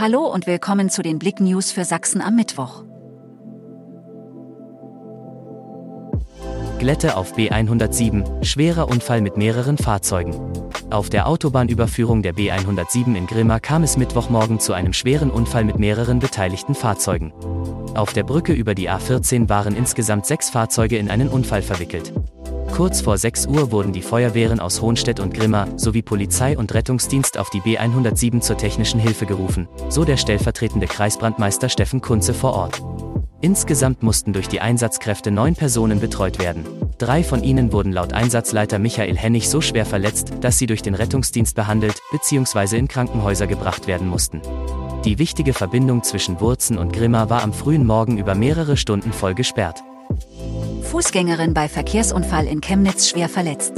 Hallo und willkommen zu den Blick News für Sachsen am Mittwoch. Glätte auf B107, schwerer Unfall mit mehreren Fahrzeugen. Auf der Autobahnüberführung der B107 in Grimma kam es Mittwochmorgen zu einem schweren Unfall mit mehreren beteiligten Fahrzeugen. Auf der Brücke über die A14 waren insgesamt sechs Fahrzeuge in einen Unfall verwickelt. Kurz vor 6 Uhr wurden die Feuerwehren aus Hohnstedt und Grimma sowie Polizei und Rettungsdienst auf die B107 zur technischen Hilfe gerufen, so der stellvertretende Kreisbrandmeister Steffen Kunze vor Ort. Insgesamt mussten durch die Einsatzkräfte neun Personen betreut werden. Drei von ihnen wurden laut Einsatzleiter Michael Hennig so schwer verletzt, dass sie durch den Rettungsdienst behandelt bzw. in Krankenhäuser gebracht werden mussten. Die wichtige Verbindung zwischen Wurzen und Grimma war am frühen Morgen über mehrere Stunden voll gesperrt. Fußgängerin bei Verkehrsunfall in Chemnitz schwer verletzt.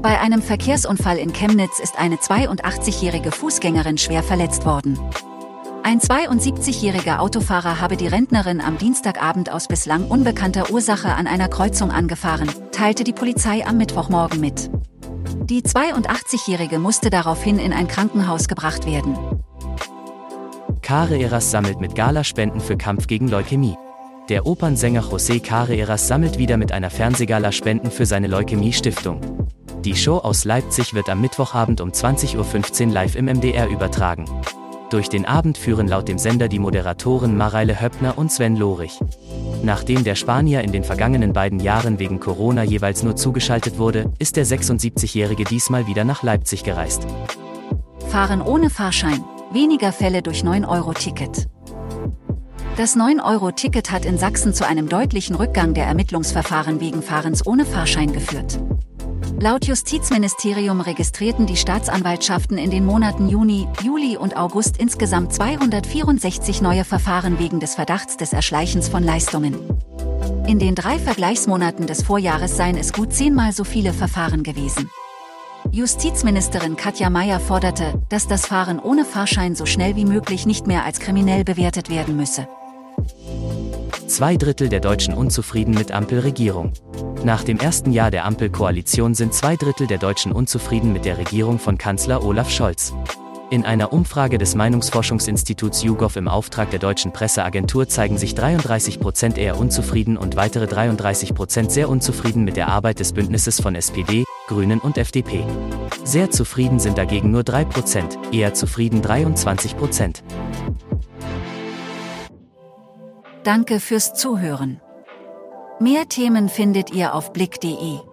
Bei einem Verkehrsunfall in Chemnitz ist eine 82-jährige Fußgängerin schwer verletzt worden. Ein 72-jähriger Autofahrer habe die Rentnerin am Dienstagabend aus bislang unbekannter Ursache an einer Kreuzung angefahren, teilte die Polizei am Mittwochmorgen mit. Die 82-jährige musste daraufhin in ein Krankenhaus gebracht werden. Carreras sammelt mit Gala Spenden für Kampf gegen Leukämie. Der Opernsänger José Carreras sammelt wieder mit einer Fernsehgala Spenden für seine Leukämie-Stiftung. Die Show aus Leipzig wird am Mittwochabend um 20.15 Uhr live im MDR übertragen. Durch den Abend führen laut dem Sender die Moderatoren Mareile Höppner und Sven Lorich. Nachdem der Spanier in den vergangenen beiden Jahren wegen Corona jeweils nur zugeschaltet wurde, ist der 76-Jährige diesmal wieder nach Leipzig gereist. Fahren ohne Fahrschein, weniger Fälle durch 9-Euro-Ticket. Das 9-Euro-Ticket hat in Sachsen zu einem deutlichen Rückgang der Ermittlungsverfahren wegen Fahrens ohne Fahrschein geführt. Laut Justizministerium registrierten die Staatsanwaltschaften in den Monaten Juni, Juli und August insgesamt 264 neue Verfahren wegen des Verdachts des Erschleichens von Leistungen. In den drei Vergleichsmonaten des Vorjahres seien es gut zehnmal so viele Verfahren gewesen. Justizministerin Katja Mayer forderte, dass das Fahren ohne Fahrschein so schnell wie möglich nicht mehr als kriminell bewertet werden müsse. Zwei Drittel der Deutschen unzufrieden mit Ampelregierung. Nach dem ersten Jahr der Ampelkoalition sind zwei Drittel der Deutschen unzufrieden mit der Regierung von Kanzler Olaf Scholz. In einer Umfrage des Meinungsforschungsinstituts YouGov im Auftrag der deutschen Presseagentur zeigen sich 33 Prozent eher unzufrieden und weitere 33 Prozent sehr unzufrieden mit der Arbeit des Bündnisses von SPD, Grünen und FDP. Sehr zufrieden sind dagegen nur 3 Prozent, eher zufrieden 23 Prozent. Danke fürs Zuhören. Mehr Themen findet ihr auf blick.de.